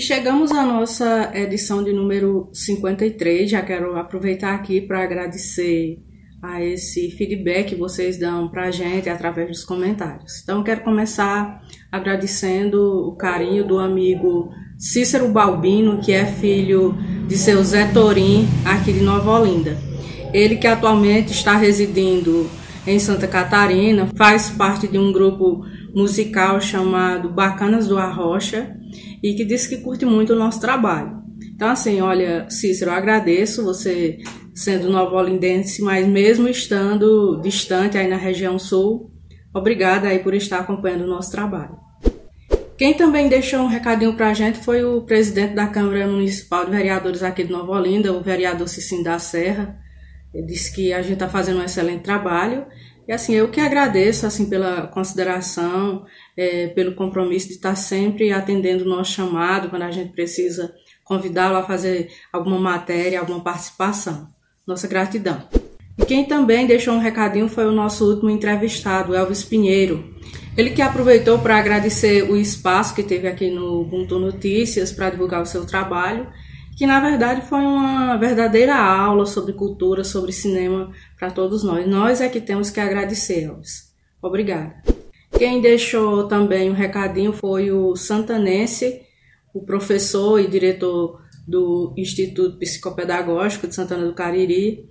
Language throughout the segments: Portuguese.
E chegamos à nossa edição de número 53. Já quero aproveitar aqui para agradecer a esse feedback que vocês dão para a gente através dos comentários. Então, quero começar agradecendo o carinho do amigo Cícero Balbino, que é filho de seu Zé Torim, aqui de Nova Olinda. Ele que atualmente está residindo em Santa Catarina, faz parte de um grupo musical chamado Bacanas do Arrocha e que diz que curte muito o nosso trabalho. Então, assim, olha, Cícero, eu agradeço você sendo nova-olindense, mas mesmo estando distante aí na região sul, obrigada aí por estar acompanhando o nosso trabalho. Quem também deixou um recadinho para a gente foi o presidente da Câmara Municipal de Vereadores aqui de Nova Olinda, o vereador Cicim da Serra. Ele disse que a gente está fazendo um excelente trabalho. E assim, eu que agradeço assim pela consideração, é, pelo compromisso de estar sempre atendendo o nosso chamado quando a gente precisa convidá-lo a fazer alguma matéria, alguma participação. Nossa gratidão. E quem também deixou um recadinho foi o nosso último entrevistado, Elvis Pinheiro. Ele que aproveitou para agradecer o espaço que teve aqui no Ubuntu Notícias para divulgar o seu trabalho, que na verdade foi uma verdadeira aula sobre cultura, sobre cinema para todos nós. Nós é que temos que agradecer, Elvis. Obrigada. Quem deixou também um recadinho foi o santanense, o professor e diretor do Instituto Psicopedagógico de Santana do Cariri,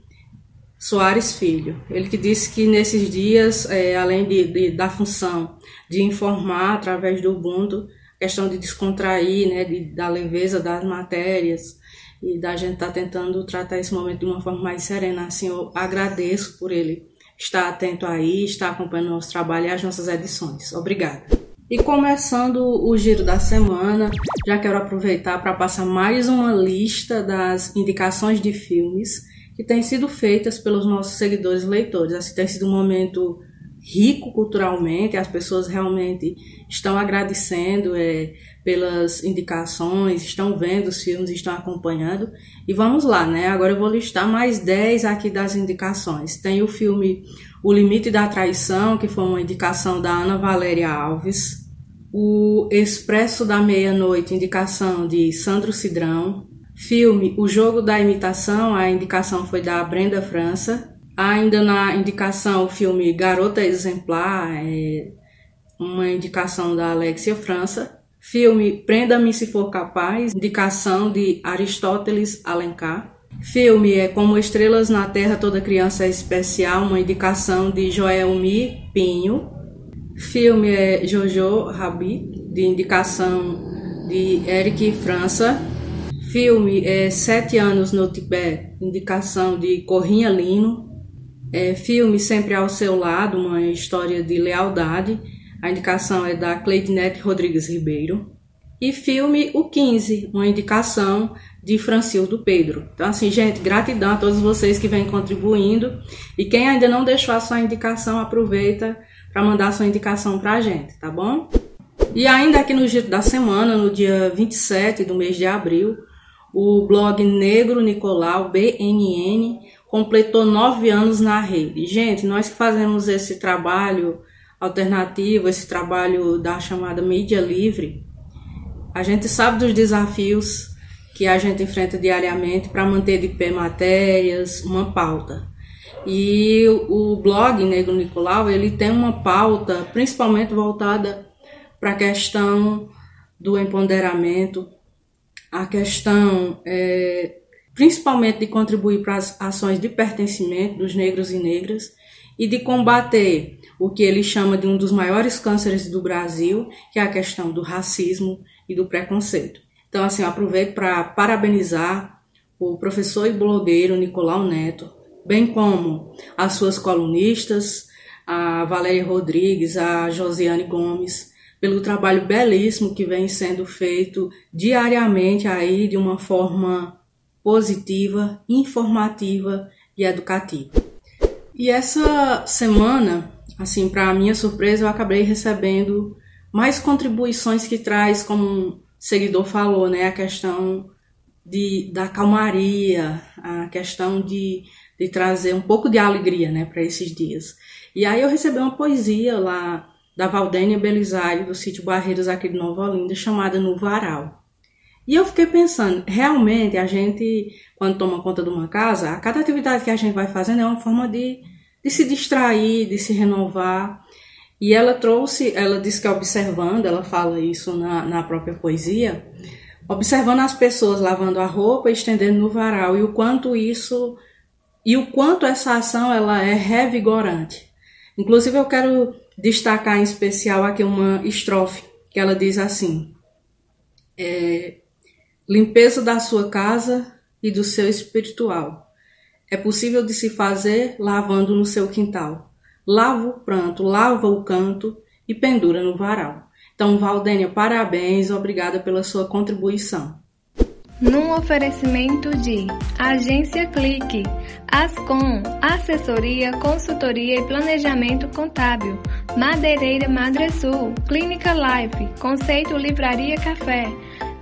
Soares Filho. Ele que disse que nesses dias, é, além de, de, da função de informar através do Ubuntu, questão de descontrair, né, de, da leveza das matérias e da gente estar tá tentando tratar esse momento de uma forma mais serena. Assim, eu agradeço por ele estar atento aí, estar acompanhando nosso trabalho e as nossas edições. Obrigada. E começando o giro da semana, já quero aproveitar para passar mais uma lista das indicações de filmes que têm sido feitas pelos nossos seguidores e leitores. Assim, tem sido um momento rico culturalmente, as pessoas realmente estão agradecendo é, pelas indicações, estão vendo os filmes, estão acompanhando. E vamos lá, né? Agora eu vou listar mais 10 aqui das indicações. Tem o filme O Limite da Traição, que foi uma indicação da Ana Valéria Alves. O Expresso da Meia-Noite, indicação de Sandro Cidrão. Filme O Jogo da Imitação, a indicação foi da Brenda França. Ainda na indicação, o filme Garota Exemplar, é uma indicação da Alexia França. Filme Prenda-me se for capaz, indicação de Aristóteles Alencar. Filme é Como Estrelas na Terra, Toda Criança é Especial, uma indicação de Joelmi Pinho. Filme é Jojo Rabi, de indicação de Eric França. Filme é Sete Anos no Tibete, indicação de Corrinha Lino. É, filme Sempre ao Seu Lado, uma história de lealdade. A indicação é da Cleidinete Rodrigues Ribeiro. E filme O 15, uma indicação de Francildo Pedro. Então, assim, gente, gratidão a todos vocês que vêm contribuindo. E quem ainda não deixou a sua indicação, aproveita para mandar a sua indicação para a gente, tá bom? E ainda aqui no Giro da Semana, no dia 27 do mês de abril, o blog Negro Nicolau, BNN, completou nove anos na rede. Gente, nós que fazemos esse trabalho alternativo, esse trabalho da chamada mídia livre, a gente sabe dos desafios que a gente enfrenta diariamente para manter de pé matérias, uma pauta. E o blog Negro Nicolau, ele tem uma pauta principalmente voltada para a questão do empoderamento, a questão é, principalmente de contribuir para as ações de pertencimento dos negros e negras e de combater o que ele chama de um dos maiores cânceres do Brasil, que é a questão do racismo e do preconceito. Então, assim, eu aproveito para parabenizar o professor e blogueiro Nicolau Neto, bem como as suas colunistas, a Valéria Rodrigues, a Josiane Gomes, pelo trabalho belíssimo que vem sendo feito diariamente aí de uma forma positiva, informativa e educativa. E essa semana, assim, para minha surpresa, eu acabei recebendo mais contribuições que traz, como um seguidor falou, né, a questão de, da calmaria, a questão de, de trazer um pouco de alegria, né, para esses dias. E aí eu recebi uma poesia lá da Valdênia Belisário, do sítio Barreiros aqui de Nova Olinda, chamada No Varal. E eu fiquei pensando, realmente a gente, quando toma conta de uma casa, a cada atividade que a gente vai fazendo é uma forma de, de se distrair, de se renovar. E ela trouxe, ela disse que observando, ela fala isso na, na própria poesia, observando as pessoas lavando a roupa estendendo no varal e o quanto isso e o quanto essa ação ela é revigorante. Inclusive eu quero destacar em especial aqui uma estrofe que ela diz assim: é, limpeza da sua casa e do seu espiritual. É possível de se fazer lavando no seu quintal. Lava o pranto, lava o canto e pendura no varal. Então, Valdênia, parabéns, obrigada pela sua contribuição. Num oferecimento de Agência Clique, Ascom, Assessoria, Consultoria e Planejamento Contábil, Madeireira Madresul, Clínica Life, Conceito Livraria Café,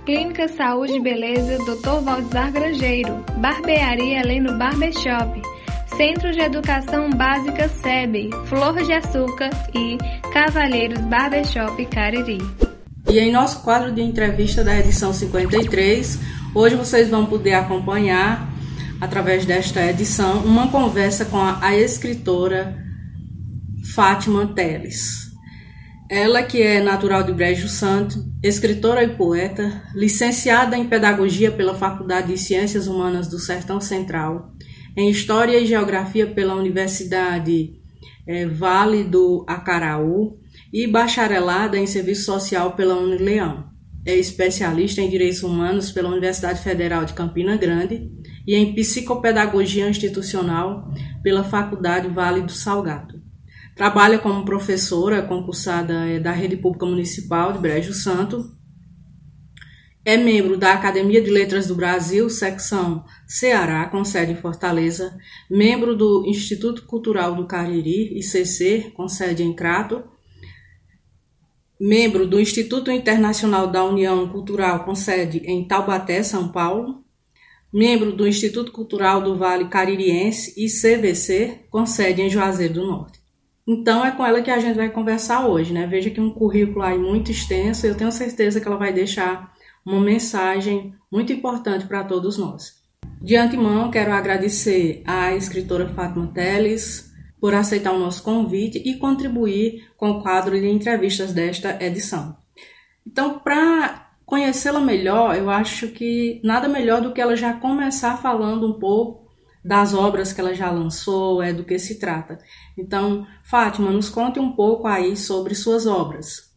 Clínica Saúde e Beleza Dr. Valdizar Grangeiro, Barbearia Heleno Barbershop, Centro de Educação Básica SEB, Flor de Açúcar e Cavalheiros Barbershop Cariri. E em nosso quadro de entrevista da edição 53, hoje vocês vão poder acompanhar, através desta edição, uma conversa com a, a escritora Fátima Teles. Ela que é natural de Brejo Santo, escritora e poeta, licenciada em Pedagogia pela Faculdade de Ciências Humanas do Sertão Central, em História e Geografia pela Universidade é, Vale do Acaraú e bacharelada em Serviço Social pela Unileão. É especialista em Direitos Humanos pela Universidade Federal de Campina Grande e em Psicopedagogia Institucional pela Faculdade Vale do Salgado. Trabalha como professora concursada é, da Rede Pública Municipal de Brejo Santo é membro da Academia de Letras do Brasil, secção Ceará, com sede em Fortaleza. Membro do Instituto Cultural do Cariri, ICC, com sede em Crato. Membro do Instituto Internacional da União Cultural, com sede em Taubaté, São Paulo. Membro do Instituto Cultural do Vale Caririense, ICVC, com sede em Juazeiro do Norte. Então é com ela que a gente vai conversar hoje, né? Veja que um currículo aí muito extenso, eu tenho certeza que ela vai deixar uma mensagem muito importante para todos nós. De antemão, quero agradecer à escritora Fátima Teles por aceitar o nosso convite e contribuir com o quadro de entrevistas desta edição. Então, para conhecê-la melhor, eu acho que nada melhor do que ela já começar falando um pouco das obras que ela já lançou, é do que se trata. Então, Fátima, nos conte um pouco aí sobre suas obras.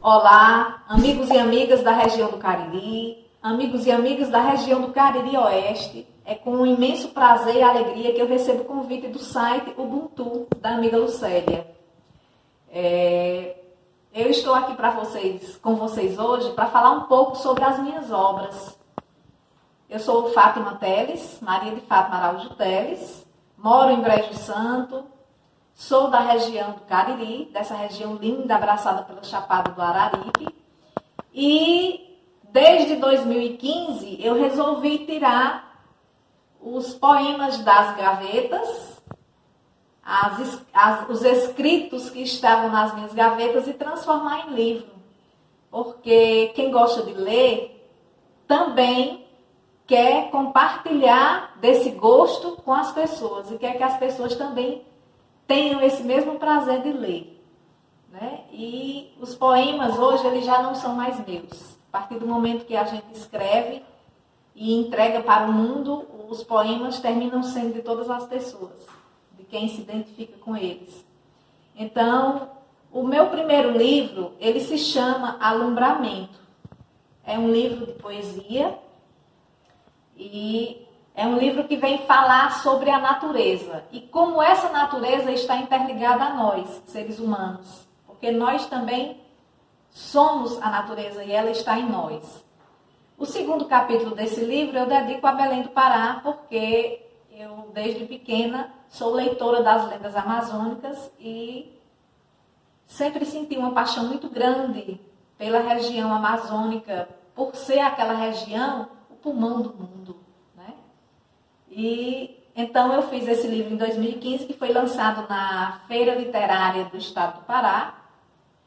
Olá, amigos e amigas da região do Cariri, amigos e amigas da região do Cariri Oeste. É com um imenso prazer e alegria que eu recebo o convite do site Ubuntu, da amiga Lucélia. É, eu estou aqui para vocês, com vocês hoje, para falar um pouco sobre as minhas obras. Eu sou Fátima Teles, Maria de Fátima Araújo Teles, moro em Brejo Santo, Sou da região do Cariri, dessa região linda, abraçada pela Chapada do Araripe. E desde 2015 eu resolvi tirar os poemas das gavetas, as, as, os escritos que estavam nas minhas gavetas e transformar em livro. Porque quem gosta de ler também quer compartilhar desse gosto com as pessoas e quer que as pessoas também tenham esse mesmo prazer de ler. Né? E os poemas hoje eles já não são mais meus. A partir do momento que a gente escreve e entrega para o mundo, os poemas terminam sendo de todas as pessoas, de quem se identifica com eles. Então, o meu primeiro livro, ele se chama Alumbramento. É um livro de poesia e é um livro que vem falar sobre a natureza e como essa natureza está interligada a nós, seres humanos, porque nós também somos a natureza e ela está em nós. O segundo capítulo desse livro eu dedico a Belém do Pará, porque eu, desde pequena, sou leitora das lendas amazônicas e sempre senti uma paixão muito grande pela região amazônica, por ser aquela região pulmão do mundo. E então eu fiz esse livro em 2015, que foi lançado na Feira Literária do Estado do Pará,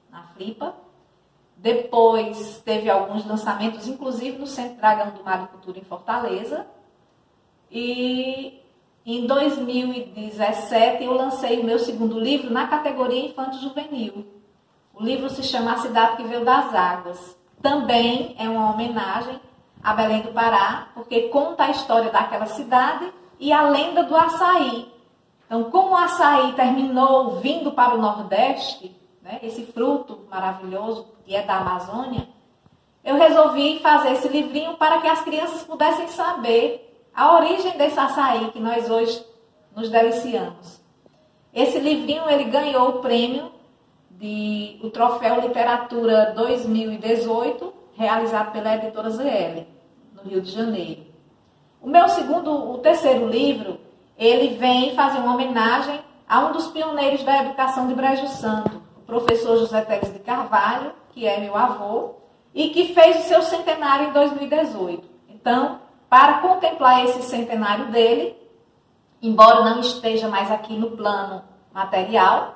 na Flipa. Depois teve alguns lançamentos, inclusive no Centro Dragão do Mar de Cultura em Fortaleza. E em 2017 eu lancei o meu segundo livro na categoria Infanto Juvenil. O livro se chama A Cidade que Veio das Águas. Também é uma homenagem a Belém do Pará, porque conta a história daquela cidade e a lenda do açaí. Então, como o açaí terminou vindo para o Nordeste, né, esse fruto maravilhoso que é da Amazônia, eu resolvi fazer esse livrinho para que as crianças pudessem saber a origem desse açaí que nós hoje nos deliciamos. Esse livrinho ele ganhou o prêmio de o Troféu Literatura 2018, realizado pela editora ZL, Rio de Janeiro. O meu segundo, o terceiro livro, ele vem fazer uma homenagem a um dos pioneiros da educação de Brejo Santo, o professor José Teres de Carvalho, que é meu avô, e que fez o seu centenário em 2018. Então, para contemplar esse centenário dele, embora não esteja mais aqui no plano material,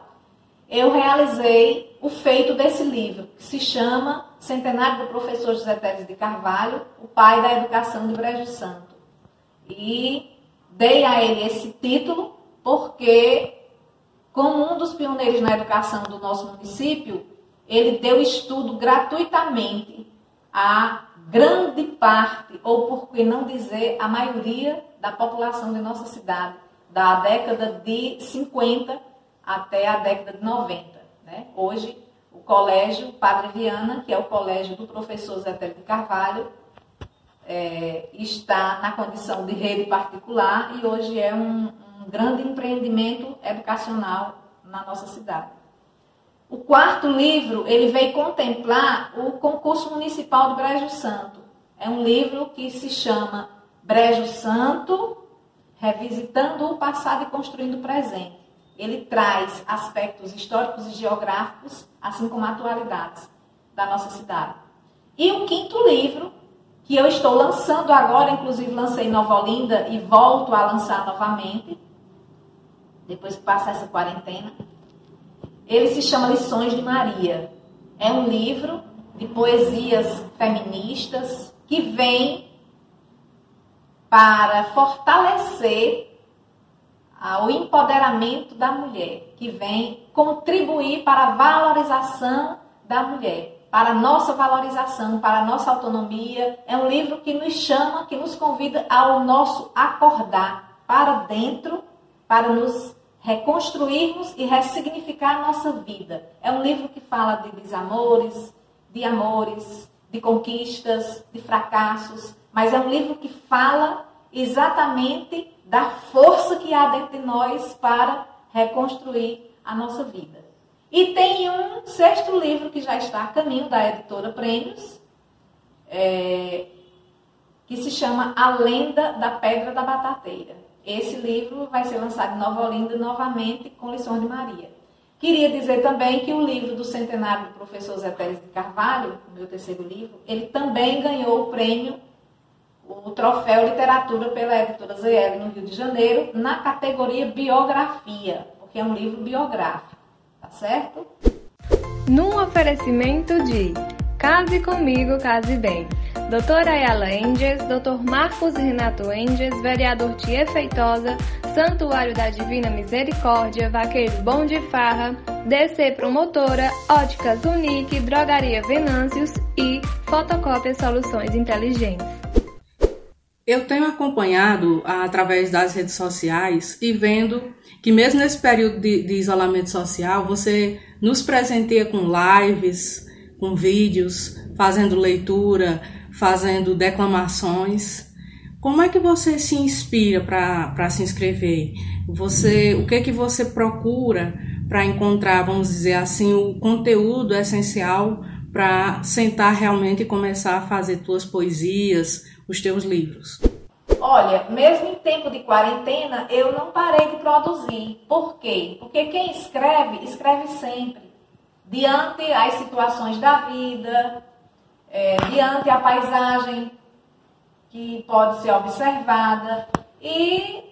eu realizei o feito desse livro, que se chama Centenário do Professor José Teres de Carvalho, o pai da educação de Brejo Santo. E dei a ele esse título porque, como um dos pioneiros na educação do nosso município, ele deu estudo gratuitamente a grande parte, ou por que não dizer a maioria da população de nossa cidade, da década de 50 até a década de 90. Né? Hoje, o colégio Padre Viana, que é o colégio do professor Zé Télio Carvalho, é, está na condição de rede particular e hoje é um, um grande empreendimento educacional na nossa cidade. O quarto livro, ele veio contemplar o concurso municipal de Brejo Santo. É um livro que se chama Brejo Santo, revisitando o passado e construindo o presente ele traz aspectos históricos e geográficos, assim como atualidades da nossa cidade. E o quinto livro, que eu estou lançando agora, inclusive lancei Nova Olinda e volto a lançar novamente, depois que passar essa quarentena, ele se chama Lições de Maria. É um livro de poesias feministas que vem para fortalecer ao empoderamento da mulher, que vem contribuir para a valorização da mulher, para a nossa valorização, para a nossa autonomia. É um livro que nos chama, que nos convida ao nosso acordar para dentro, para nos reconstruirmos e ressignificar a nossa vida. É um livro que fala de desamores, de amores, de conquistas, de fracassos, mas é um livro que fala exatamente da força que há dentro de nós para reconstruir a nossa vida. E tem um sexto livro que já está a caminho da editora Prêmios, é, que se chama A Lenda da Pedra da Batateira. Esse livro vai ser lançado em Nova Olinda novamente com lições de Maria. Queria dizer também que o livro do centenário do professor Zé Pérez de Carvalho, o meu terceiro livro, ele também ganhou o prêmio o troféu Literatura pela editora ZL no Rio de Janeiro, na categoria Biografia, porque é um livro biográfico, tá certo? Num oferecimento de Case Comigo, Case Bem. Doutora Ayala Enges, Doutor Marcos Renato Enges, Vereador Tia Feitosa, Santuário da Divina Misericórdia, Vaqueiro Bom de Farra, DC Promotora, Óticas Unique, Drogaria Venâncios e Fotocópia Soluções Inteligentes. Eu tenho acompanhado através das redes sociais e vendo que mesmo nesse período de, de, isolamento social, você nos presenteia com lives, com vídeos, fazendo leitura, fazendo declamações. Como é que você se inspira para se inscrever? Você, o que é que você procura para encontrar, vamos dizer assim, o conteúdo essencial para sentar realmente e começar a fazer tuas poesias, os teus livros? Olha, mesmo em tempo de quarentena, eu não parei de produzir. Por quê? Porque quem escreve, escreve sempre. Diante as situações da vida, é, diante a paisagem que pode ser observada. E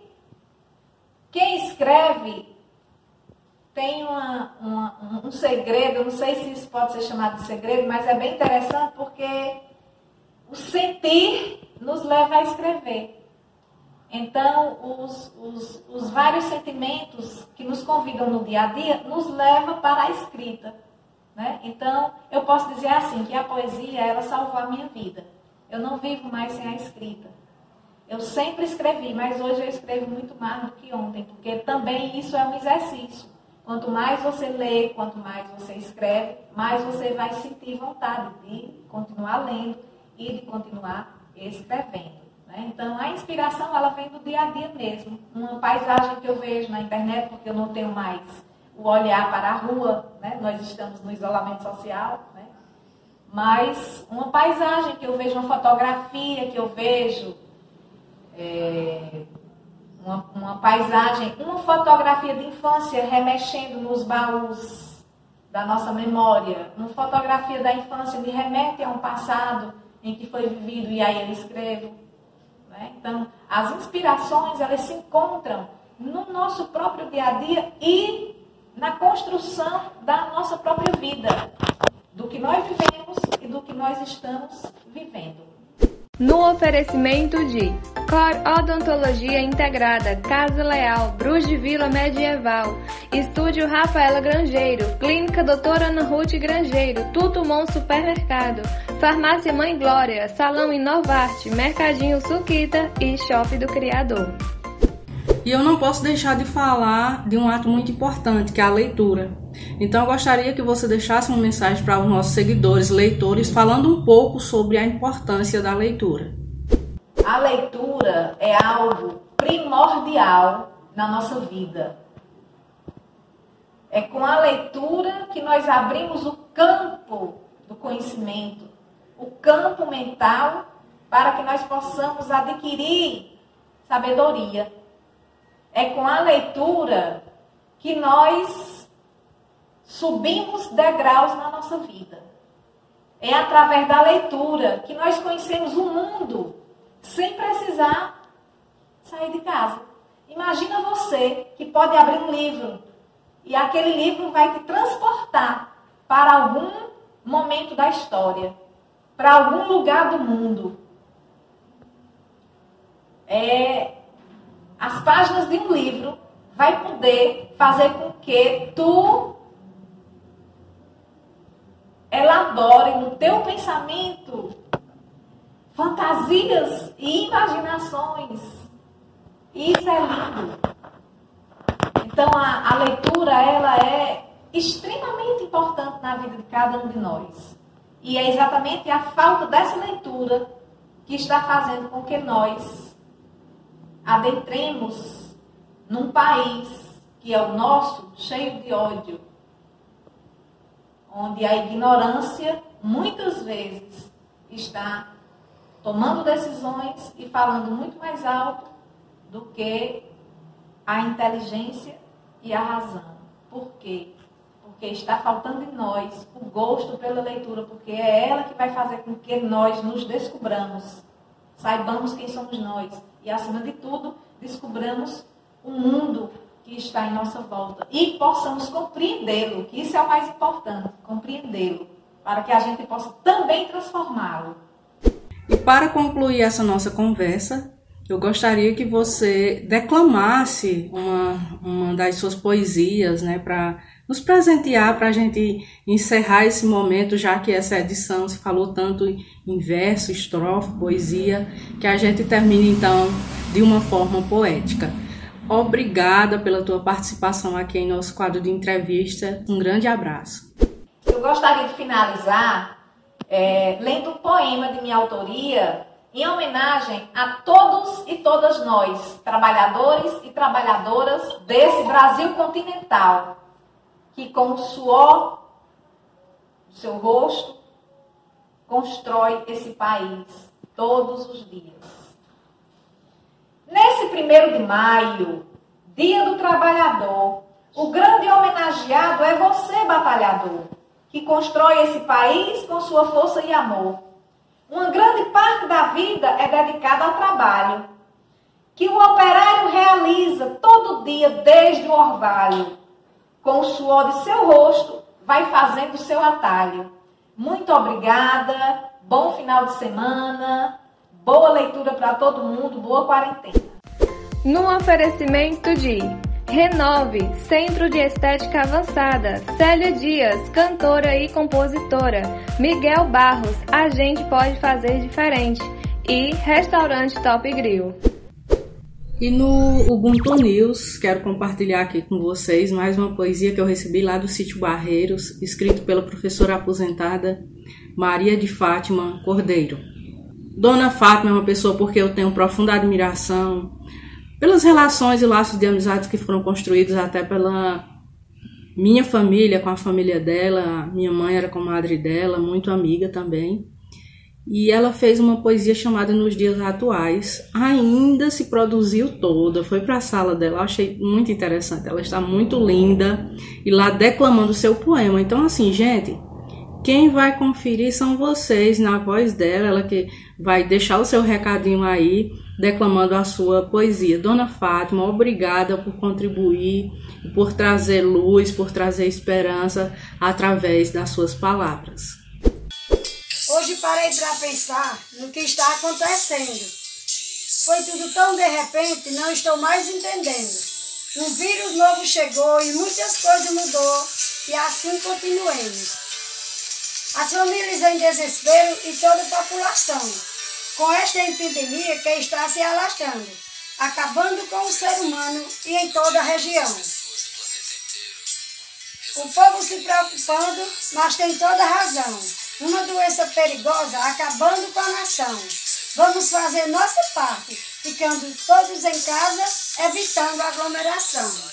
quem escreve tem uma, uma, um segredo, eu não sei se isso pode ser chamado de segredo, mas é bem interessante porque o sentir nos leva a escrever. Então, os, os, os vários sentimentos que nos convidam no dia a dia nos levam para a escrita. Né? Então, eu posso dizer assim, que a poesia, ela salvou a minha vida. Eu não vivo mais sem a escrita. Eu sempre escrevi, mas hoje eu escrevo muito mais do que ontem, porque também isso é um exercício. Quanto mais você lê, quanto mais você escreve, mais você vai sentir vontade de continuar lendo e de continuar escrevendo. Né? Então, a inspiração ela vem do dia a dia mesmo. Uma paisagem que eu vejo na internet, porque eu não tenho mais o olhar para a rua, né? nós estamos no isolamento social, né? mas uma paisagem que eu vejo, uma fotografia que eu vejo, é, uma, uma paisagem, uma fotografia de infância remexendo nos baús da nossa memória, uma fotografia da infância me remete a um passado em que foi vivido e aí eu escrevo. Né? Então, as inspirações elas se encontram no nosso próprio dia a dia e na construção da nossa própria vida, do que nós vivemos e do que nós estamos vivendo no oferecimento de Cor Odontologia Integrada, Casa Leal, Bruz de Vila Medieval, Estúdio Rafaela Grangeiro, Clínica Doutora Ana Ruth Grangeiro, Tutumon Supermercado, Farmácia Mãe Glória, Salão Inovarte, Mercadinho Suquita e Shopping do Criador. E eu não posso deixar de falar de um ato muito importante, que é a leitura. Então eu gostaria que você deixasse uma mensagem para os nossos seguidores, leitores, falando um pouco sobre a importância da leitura. A leitura é algo primordial na nossa vida. É com a leitura que nós abrimos o campo do conhecimento, o campo mental, para que nós possamos adquirir sabedoria. É com a leitura que nós subimos degraus na nossa vida. É através da leitura que nós conhecemos o mundo sem precisar sair de casa. Imagina você que pode abrir um livro e aquele livro vai te transportar para algum momento da história, para algum lugar do mundo. É, as páginas de um livro vai poder fazer com que tu elabore no teu pensamento fantasias e imaginações. Isso é lindo. Então a, a leitura ela é extremamente importante na vida de cada um de nós. E é exatamente a falta dessa leitura que está fazendo com que nós adentremos num país que é o nosso, cheio de ódio, onde a ignorância muitas vezes está tomando decisões e falando muito mais alto do que a inteligência e a razão. Por quê? Porque está faltando em nós o gosto pela leitura, porque é ela que vai fazer com que nós nos descubramos, saibamos quem somos nós e, acima de tudo, descobramos o mundo que está em nossa volta e possamos compreendê-lo, que isso é o mais importante, compreendê-lo, para que a gente possa também transformá-lo. E para concluir essa nossa conversa, eu gostaria que você declamasse uma, uma das suas poesias, né, para nos presentear, para a gente encerrar esse momento, já que essa edição se falou tanto em verso, estrofe, poesia, que a gente termine então de uma forma poética. Obrigada pela tua participação aqui em nosso quadro de entrevista. Um grande abraço. Eu gostaria de finalizar é, lendo um poema de minha autoria em homenagem a todos e todas nós, trabalhadores e trabalhadoras desse Brasil continental, que com o suor do seu rosto constrói esse país todos os dias. Nesse primeiro de maio, dia do trabalhador, o grande homenageado é você, batalhador, que constrói esse país com sua força e amor. Uma grande parte da vida é dedicada ao trabalho, que o operário realiza todo dia desde o orvalho com o suor de seu rosto, vai fazendo o seu atalho. Muito obrigada, bom final de semana, boa leitura para todo mundo, boa quarentena. No oferecimento de Renove, Centro de Estética Avançada, Célia Dias, cantora e compositora, Miguel Barros, a gente pode fazer diferente e Restaurante Top Grill. E no Ubuntu News, quero compartilhar aqui com vocês mais uma poesia que eu recebi lá do sítio Barreiros, escrito pela professora aposentada Maria de Fátima Cordeiro. Dona Fátima é uma pessoa porque eu tenho profunda admiração pelas relações e laços de amizades que foram construídos até pela minha família com a família dela. Minha mãe era comadre dela, muito amiga também e ela fez uma poesia chamada Nos Dias Atuais. Ainda se produziu toda, foi para a sala dela, achei muito interessante. Ela está muito linda e lá declamando seu poema. Então, assim, gente, quem vai conferir são vocês na voz dela, ela que vai deixar o seu recadinho aí, declamando a sua poesia. Dona Fátima, obrigada por contribuir, por trazer luz, por trazer esperança através das suas palavras. Hoje parei para pensar no que está acontecendo. Foi tudo tão de repente, não estou mais entendendo. Um vírus novo chegou e muitas coisas mudou e assim continuemos. As famílias em desespero e toda a população, com esta epidemia que está se alastrando, acabando com o ser humano e em toda a região. O povo se preocupando, mas tem toda razão uma doença perigosa acabando com a nação. Vamos fazer nossa parte, ficando todos em casa, evitando aglomeração.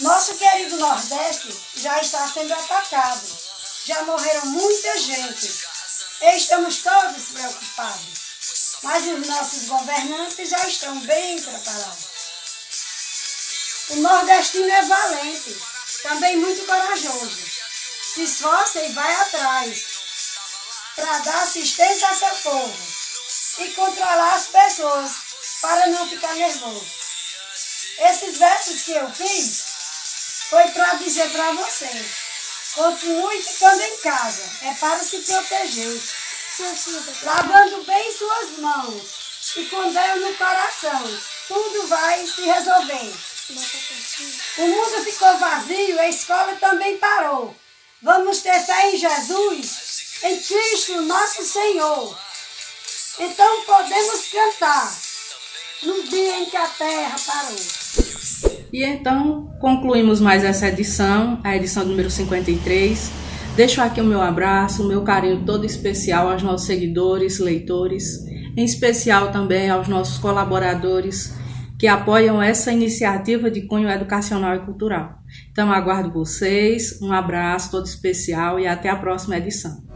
Nosso querido Nordeste já está sendo atacado. Já morreram muita gente. Estamos todos preocupados. Mas os nossos governantes já estão bem preparados. O nordestino é valente, também muito corajoso se esforça e vai atrás para dar assistência a seu povo e controlar as pessoas para não ficar nervoso. Esses versos que eu fiz foi para dizer para você, continue ficando em casa, é para se proteger, lavando bem suas mãos e com Deus no coração, tudo vai se resolver. O mundo ficou vazio, a escola também parou. Vamos ter fé em Jesus, em Cristo nosso Senhor. Então podemos cantar no dia em que a terra parou. E então concluímos mais essa edição, a edição número 53. Deixo aqui o meu abraço, o meu carinho todo especial aos nossos seguidores, leitores, em especial também aos nossos colaboradores que apoiam essa iniciativa de cunho educacional e cultural. Então, aguardo vocês, um abraço todo especial e até a próxima edição.